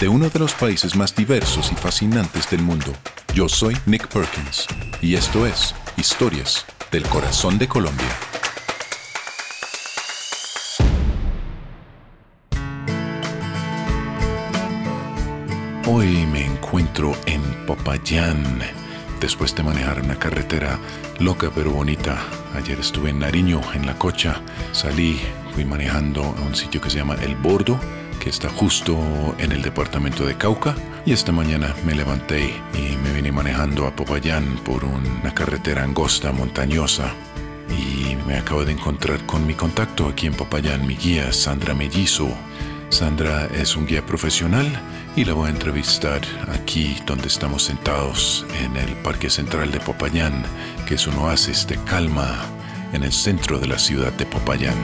de uno de los países más diversos y fascinantes del mundo. Yo soy Nick Perkins y esto es Historias del Corazón de Colombia. Hoy me encuentro en Popayán, después de manejar una carretera loca pero bonita. Ayer estuve en Nariño, en La Cocha, salí, fui manejando a un sitio que se llama El Bordo, que está justo en el departamento de Cauca. Y esta mañana me levanté y me vine manejando a Popayán por una carretera angosta, montañosa. Y me acabo de encontrar con mi contacto aquí en Popayán, mi guía Sandra Mellizo. Sandra es un guía profesional y la voy a entrevistar aquí donde estamos sentados en el Parque Central de Popayán, que es un oasis de calma en el centro de la ciudad de Popayán.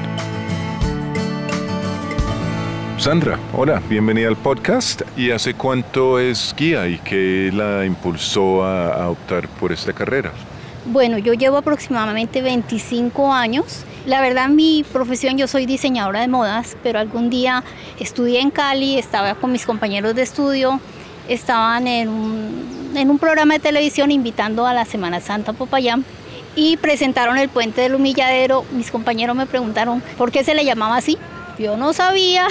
Sandra, hola, bienvenida al podcast. ¿Y hace cuánto es guía y qué la impulsó a, optar por esta carrera? Bueno, yo llevo aproximadamente 25 años. La verdad, mi profesión, yo soy diseñadora de modas, pero algún día estudié en Cali, estaba con mis compañeros de estudio, estaban en un, en un programa de televisión invitando a la Semana Santa Popayán y presentaron el puente del humilladero. Mis compañeros me preguntaron por qué se le llamaba así. Yo no sabía.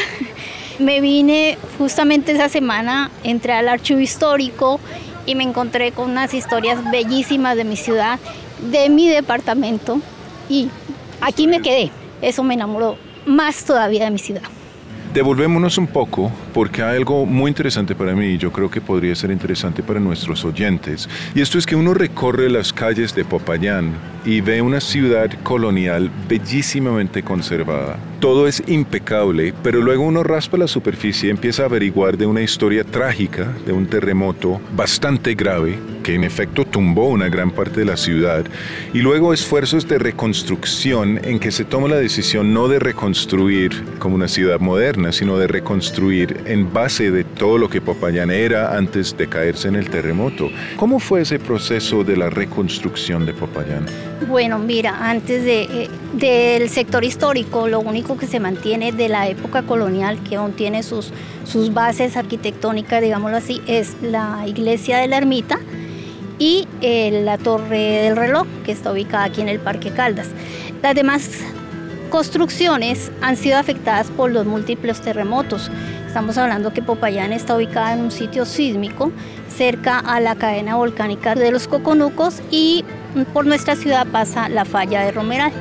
Me vine justamente esa semana, entré al archivo histórico y me encontré con unas historias bellísimas de mi ciudad, de mi departamento y aquí me quedé. Eso me enamoró más todavía de mi ciudad. Devolvémonos un poco porque hay algo muy interesante para mí y yo creo que podría ser interesante para nuestros oyentes. Y esto es que uno recorre las calles de Popayán y ve una ciudad colonial bellísimamente conservada todo es impecable, pero luego uno raspa la superficie y empieza a averiguar de una historia trágica, de un terremoto bastante grave, que en efecto tumbó una gran parte de la ciudad, y luego esfuerzos de reconstrucción en que se toma la decisión no de reconstruir como una ciudad moderna, sino de reconstruir en base de todo lo que Popayán era antes de caerse en el terremoto. ¿Cómo fue ese proceso de la reconstrucción de Popayán? Bueno, mira, antes eh, del sector histórico, lo único que se mantiene de la época colonial, que aún tiene sus, sus bases arquitectónicas, digámoslo así, es la iglesia de la ermita y eh, la torre del reloj, que está ubicada aquí en el Parque Caldas. Las demás construcciones han sido afectadas por los múltiples terremotos. Estamos hablando que Popayán está ubicada en un sitio sísmico cerca a la cadena volcánica de los Coconucos y por nuestra ciudad pasa la falla de Romeral.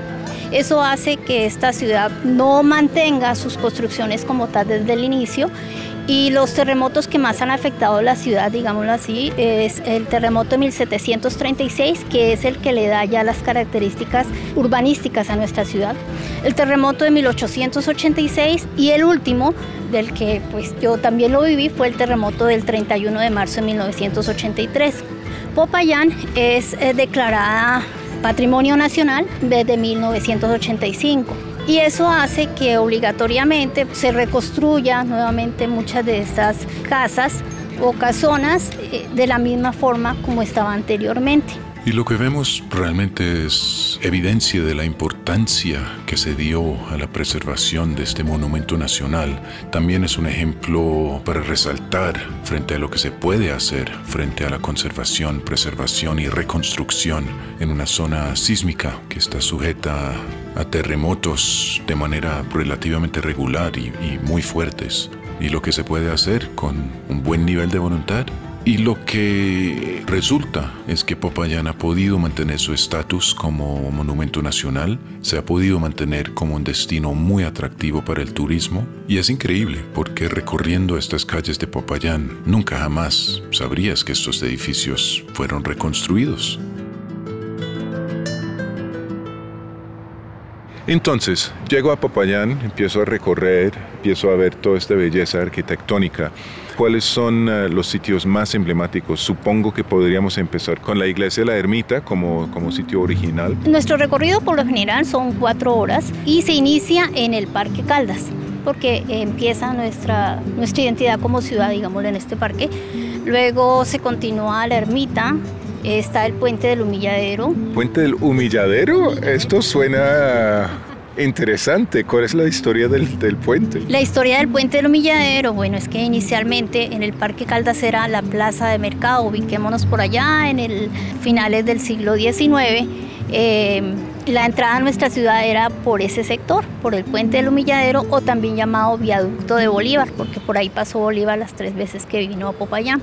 Eso hace que esta ciudad no mantenga sus construcciones como tal desde el inicio y los terremotos que más han afectado la ciudad, digámoslo así, es el terremoto de 1736, que es el que le da ya las características urbanísticas a nuestra ciudad. El terremoto de 1886 y el último, del que pues yo también lo viví, fue el terremoto del 31 de marzo de 1983. Popayán es eh, declarada Patrimonio Nacional desde 1985. Y eso hace que obligatoriamente se reconstruya nuevamente muchas de estas casas o casonas eh, de la misma forma como estaba anteriormente. Y lo que vemos realmente es evidencia de la importancia que se dio a la preservación de este monumento nacional. También es un ejemplo para resaltar frente a lo que se puede hacer frente a la conservación, preservación y reconstrucción en una zona sísmica que está sujeta a terremotos de manera relativamente regular y, muy fuertes. Y lo que se puede hacer con un buen nivel de voluntad y lo que resulta es que Popayán ha podido mantener su estatus como monumento nacional, se ha podido mantener como un destino muy atractivo para el turismo y es increíble porque recorriendo estas calles de Popayán nunca jamás sabrías que estos edificios fueron reconstruidos. Entonces, llego a Popayán, empiezo a recorrer, empiezo a ver toda esta belleza arquitectónica. ¿Cuáles son eh, los sitios más emblemáticos? Supongo que podríamos empezar con la iglesia de la ermita como, como sitio original. Nuestro recorrido por lo general son cuatro horas y se inicia en el Parque Caldas porque empieza nuestra, nuestra identidad como ciudad, digámoslo, en este parque. Luego se continúa la ermita, está el puente del humilladero. ¿Puente del humilladero? Esto suena interesante. ¿Cuál es la historia del, puente? La historia del puente del humilladero, bueno, es que inicialmente en el Parque Caldas era la plaza de mercado, ubiquémonos por allá en el finales del siglo XIX. Eh, la entrada a nuestra ciudad era por ese sector, por el puente del humilladero o también llamado viaducto de Bolívar, porque por ahí pasó Bolívar las tres veces que vino a Popayán.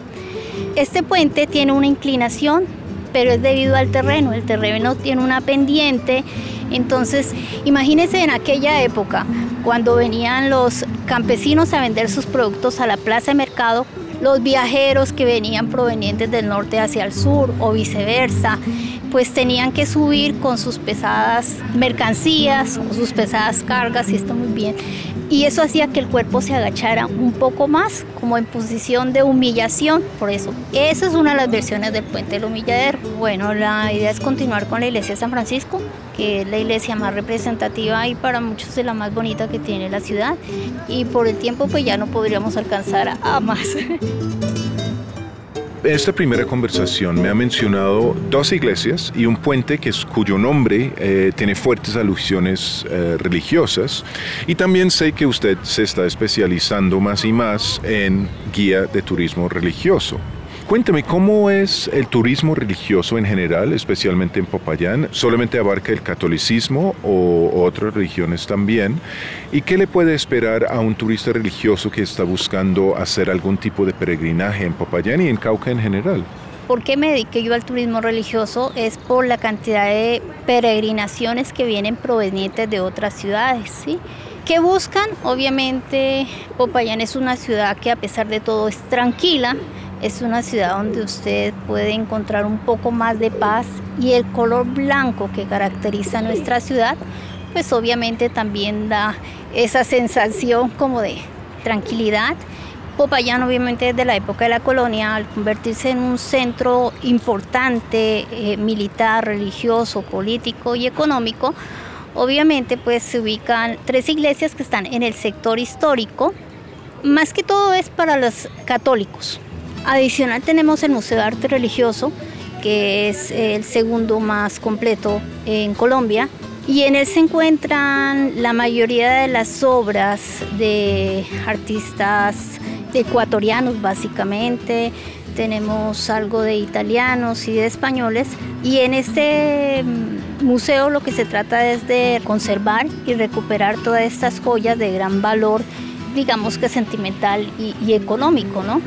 Este puente tiene una inclinación, pero es debido al terreno. El terreno tiene una pendiente. Entonces, imagínense en aquella época, cuando venían los campesinos a vender sus productos a la plaza de mercado, los viajeros que venían provenientes del norte hacia el sur o viceversa, pues tenían que subir con sus pesadas mercancías o sus pesadas cargas, y está muy bien. Y eso hacía que el cuerpo se agachara un poco más, como en posición de humillación. Por eso, esa es una de las versiones del puente del humilladero. Bueno, la idea es continuar con la iglesia de San Francisco, que es la iglesia más representativa y para muchos es la más bonita que tiene la ciudad. Y por el tiempo, pues ya no podríamos alcanzar a más. esta primera conversación me ha mencionado dos iglesias y un puente que es, cuyo nombre eh, tiene fuertes alusiones eh, religiosas. Y también sé que usted se está especializando más y más en guía de turismo religioso. Cuénteme, ¿cómo es el turismo religioso en general, especialmente en Popayán? ¿Solamente abarca el catolicismo o otras religiones también? ¿Y qué le puede esperar a un turista religioso que está buscando hacer algún tipo de peregrinaje en Popayán y en Cauca en general? ¿Por qué me dediqué yo al turismo religioso? Es por la cantidad de peregrinaciones que vienen provenientes de otras ciudades, ¿sí? ¿Qué buscan? Obviamente Popayán es una ciudad que a pesar de todo es tranquila, es una ciudad donde usted puede encontrar un poco más de paz y el color blanco que caracteriza nuestra ciudad, pues obviamente también da esa sensación como de tranquilidad. Popayán obviamente desde la época de la colonia, al convertirse en un centro importante, eh, militar, religioso, político y económico, obviamente pues se ubican tres iglesias que están en el sector histórico, más que todo es para los católicos, Adicional tenemos el Museo de Arte Religioso, que es el segundo más completo en Colombia. Y en él se encuentran la mayoría de las obras de artistas ecuatorianos básicamente, tenemos algo de italianos y de españoles. Y en este mm, museo lo que se trata es de conservar y recuperar todas estas joyas de gran valor digamos que sentimental y, económico, ¿no?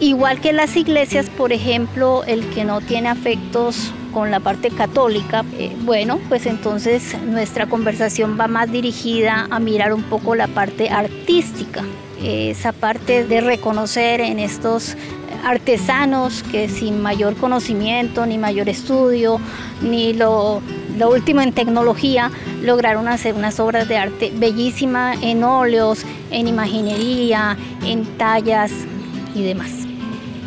Igual que las iglesias, por ejemplo, el que no tiene afectos con la parte católica, eh, bueno, pues entonces nuestra conversación va más dirigida a mirar un poco la parte artística, esa parte de reconocer en estos artesanos que sin mayor conocimiento, ni mayor estudio, ni lo, lo último en tecnología, lograron hacer unas obras de arte bellísimas en óleos, en imaginería, en tallas y demás.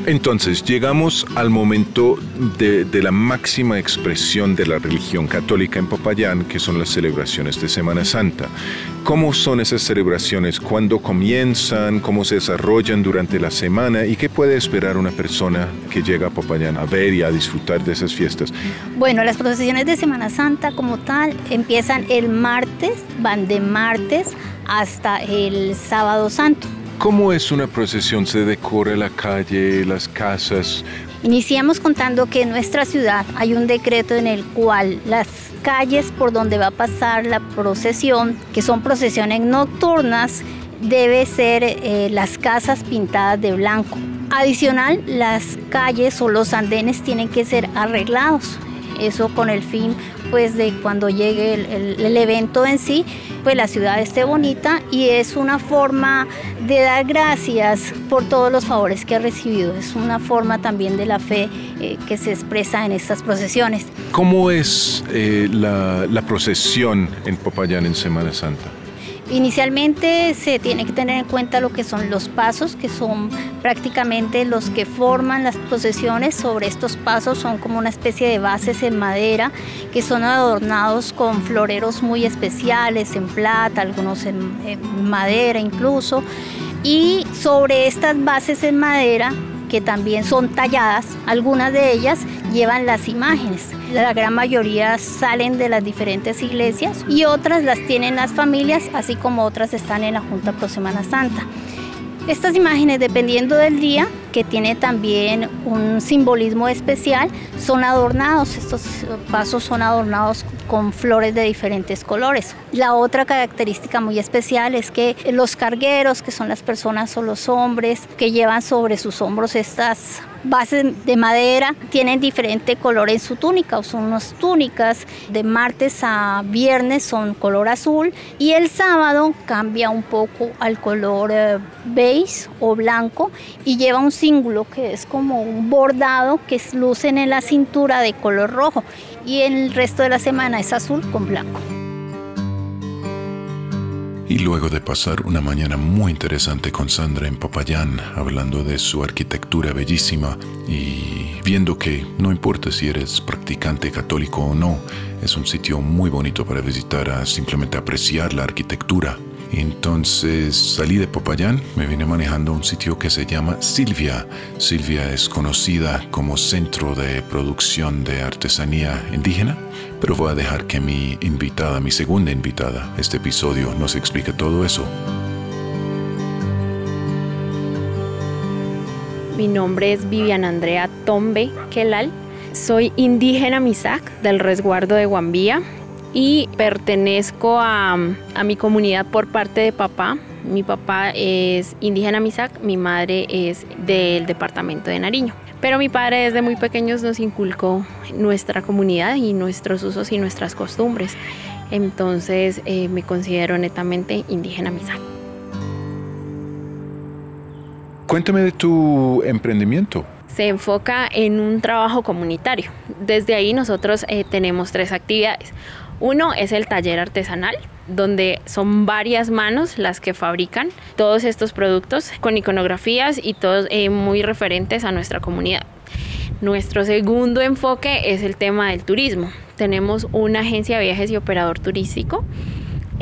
Entonces, llegamos al momento de, la máxima expresión de la religión católica en Popayán, que son las celebraciones de Semana Santa. ¿Cómo son esas celebraciones? ¿Cuándo comienzan? ¿Cómo se desarrollan durante la semana? ¿Y qué puede esperar una persona que llega a Popayán a ver y a disfrutar de esas fiestas? Bueno, las procesiones de Semana Santa como tal empiezan el martes, van de martes hasta el sábado santo. ¿Cómo es una procesión? ¿Se decora la calle, las casas? Iniciamos contando que en nuestra ciudad hay un decreto en el cual las calles por donde va a pasar la procesión, que son procesiones nocturnas, debe ser eh, las casas pintadas de blanco. Adicional, las calles o los andenes tienen que ser arreglados. Eso con el fin pues de cuando llegue el, evento en sí, pues la ciudad esté bonita y es una forma de dar gracias por todos los favores que ha recibido. Es una forma también de la fe eh, que se expresa en estas procesiones. ¿Cómo es eh, la, la procesión en Popayán en Semana Santa? Inicialmente se tiene que tener en cuenta lo que son los pasos, que son prácticamente los que forman las procesiones. Sobre estos pasos son como una especie de bases en madera que son adornados con floreros muy especiales, en plata, algunos en, en madera incluso. Y sobre estas bases en madera que también son talladas, algunas de ellas llevan las imágenes. La gran mayoría salen de las diferentes iglesias y otras las tienen las familias, así como otras están en la Junta Pro Semana Santa. Estas imágenes, dependiendo del día, que tiene también un simbolismo especial, son adornados. Estos pasos son adornados con flores de diferentes colores. La otra característica muy especial es que los cargueros, que son las personas o los hombres que llevan sobre sus hombros estas bases de madera, tienen diferente color en su túnica, son unas túnicas de martes a viernes son color azul y el sábado cambia un poco al color eh, beige o blanco y lleva un símbolo que es como un bordado que lucen en la cintura de color rojo y el resto de la semana es azul con blanco. Luego de pasar una mañana muy interesante con Sandra en Popayán, hablando de su arquitectura bellísima y viendo que no importa si eres practicante católico o no, es un sitio muy bonito para visitar, a simplemente apreciar la arquitectura entonces salí de Popayán, me vine manejando a un sitio que se llama Silvia. Silvia es conocida como centro de producción de artesanía indígena, pero voy a dejar que mi invitada, mi segunda invitada, este episodio nos explique todo eso. Mi nombre es Vivian Andrea Tombe Kelal. Soy indígena Misak del resguardo de Guambía y pertenezco a, mi comunidad por parte de papá. Mi papá es indígena Misak, mi madre es del departamento de Nariño. Pero mi padre desde muy pequeños nos inculcó nuestra comunidad y nuestros usos y nuestras costumbres. Entonces eh, me considero netamente indígena Misak. Cuéntame de tu emprendimiento se enfoca en un trabajo comunitario. Desde ahí nosotros eh, tenemos tres actividades. Uno es el taller artesanal, donde son varias manos las que fabrican todos estos productos con iconografías y todos eh, muy referentes a nuestra comunidad. Nuestro segundo enfoque es el tema del turismo. Tenemos una agencia de viajes y operador turístico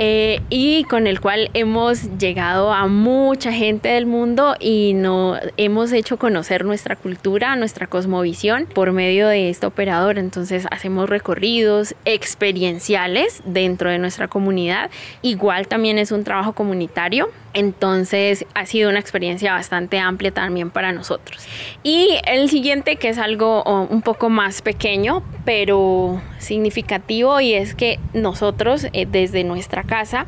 eh, y con el cual hemos llegado a mucha gente del mundo y no, hemos hecho conocer nuestra cultura, nuestra cosmovisión por medio de este operador. Entonces hacemos recorridos experienciales dentro de nuestra comunidad. Igual también es un trabajo comunitario entonces ha sido una experiencia bastante amplia también para nosotros. Y el siguiente, que es algo un poco más pequeño, pero significativo, y es que nosotros eh, desde nuestra casa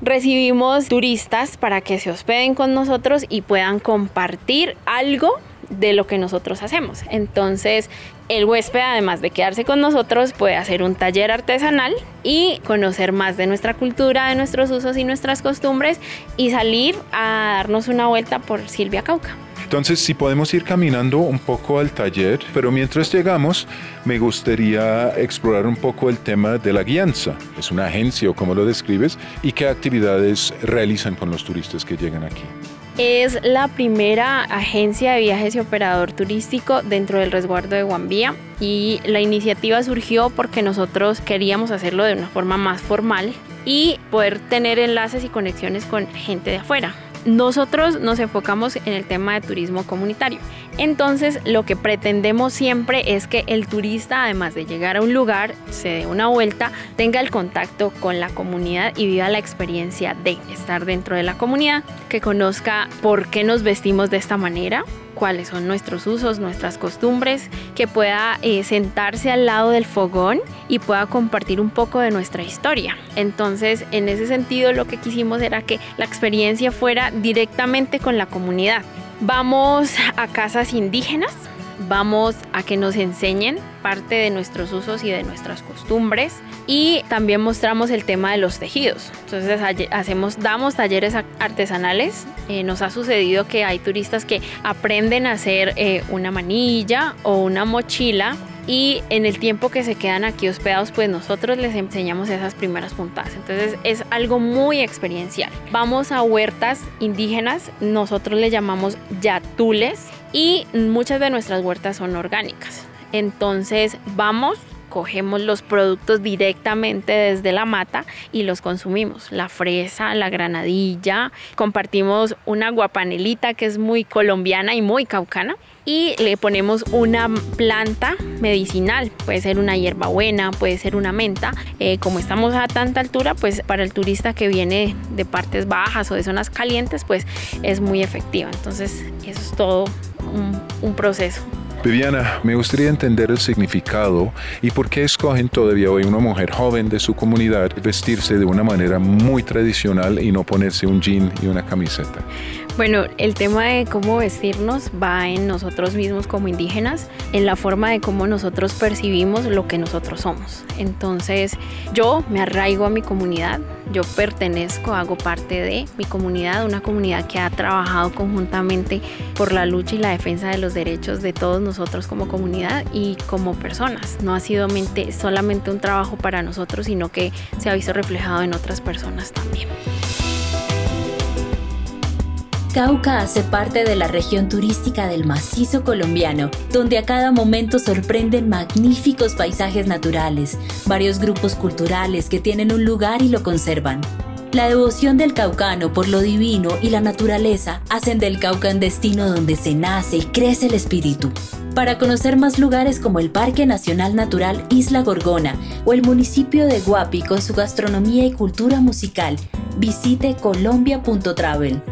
recibimos turistas para que se hospeden con nosotros y puedan compartir algo de lo que nosotros hacemos. Entonces, el huésped, además de quedarse con nosotros, puede hacer un taller artesanal y conocer más de nuestra cultura, de nuestros usos y nuestras costumbres y salir a darnos una vuelta por Silvia Cauca. Entonces, si podemos ir caminando un poco al taller, pero mientras llegamos, me gustaría explorar un poco el tema de la guianza. ¿Es una agencia o cómo lo describes? ¿Y qué actividades realizan con los turistas que llegan aquí? Es la primera agencia de viajes y operador turístico dentro del resguardo de Guambía y la iniciativa surgió porque nosotros queríamos hacerlo de una forma más formal y poder tener enlaces y conexiones con gente de afuera. Nosotros nos enfocamos en el tema de turismo comunitario. Entonces lo que pretendemos siempre es que el turista, además de llegar a un lugar, se dé una vuelta, tenga el contacto con la comunidad y viva la experiencia de estar dentro de la comunidad, que conozca por qué nos vestimos de esta manera, cuáles son nuestros usos, nuestras costumbres, que pueda eh, sentarse al lado del fogón y pueda compartir un poco de nuestra historia. Entonces, en ese sentido, lo que quisimos era que la experiencia fuera directamente con la comunidad. Vamos a casas indígenas, vamos a que nos enseñen parte de nuestros usos y de nuestras costumbres y también mostramos el tema de los tejidos. Entonces hacemos, damos talleres artesanales. Eh, nos ha sucedido que hay turistas que aprenden a hacer eh, una manilla o una mochila y en el tiempo que se quedan aquí hospedados, pues nosotros les enseñamos esas primeras puntadas. Entonces es algo muy experiencial. Vamos a huertas indígenas, nosotros le llamamos yatules y muchas de nuestras huertas son orgánicas. Entonces vamos, cogemos los productos directamente desde la mata y los consumimos. La fresa, la granadilla, compartimos una guapanelita que es muy colombiana y muy caucana y le ponemos una planta medicinal, puede ser una hierbabuena, puede ser una menta. Eh, como estamos a tanta altura, pues para el turista que viene de partes bajas o de zonas calientes, pues es muy efectiva. Entonces eso es todo un, proceso. Viviana, me gustaría entender el significado y por qué escogen todavía hoy una mujer joven de su comunidad vestirse de una manera muy tradicional y no ponerse un jean y una camiseta. Bueno, el tema de cómo vestirnos va en nosotros mismos como indígenas, en la forma de cómo nosotros percibimos lo que nosotros somos. Entonces, yo me arraigo a mi comunidad, yo pertenezco, hago parte de mi comunidad, una comunidad que ha trabajado conjuntamente por la lucha y la defensa de los derechos de todos nosotros como comunidad y como personas. No ha sido solamente un trabajo para nosotros, sino que se ha visto reflejado en otras personas también. Cauca hace parte de la región turística del macizo colombiano, donde a cada momento sorprenden magníficos paisajes naturales, varios grupos culturales que tienen un lugar y lo conservan. La devoción del caucano por lo divino y la naturaleza hacen del Cauca un destino donde se nace y crece el espíritu. Para conocer más lugares como el Parque Nacional Natural Isla Gorgona o el municipio de Guapi con su gastronomía y cultura musical, visite colombia.travel.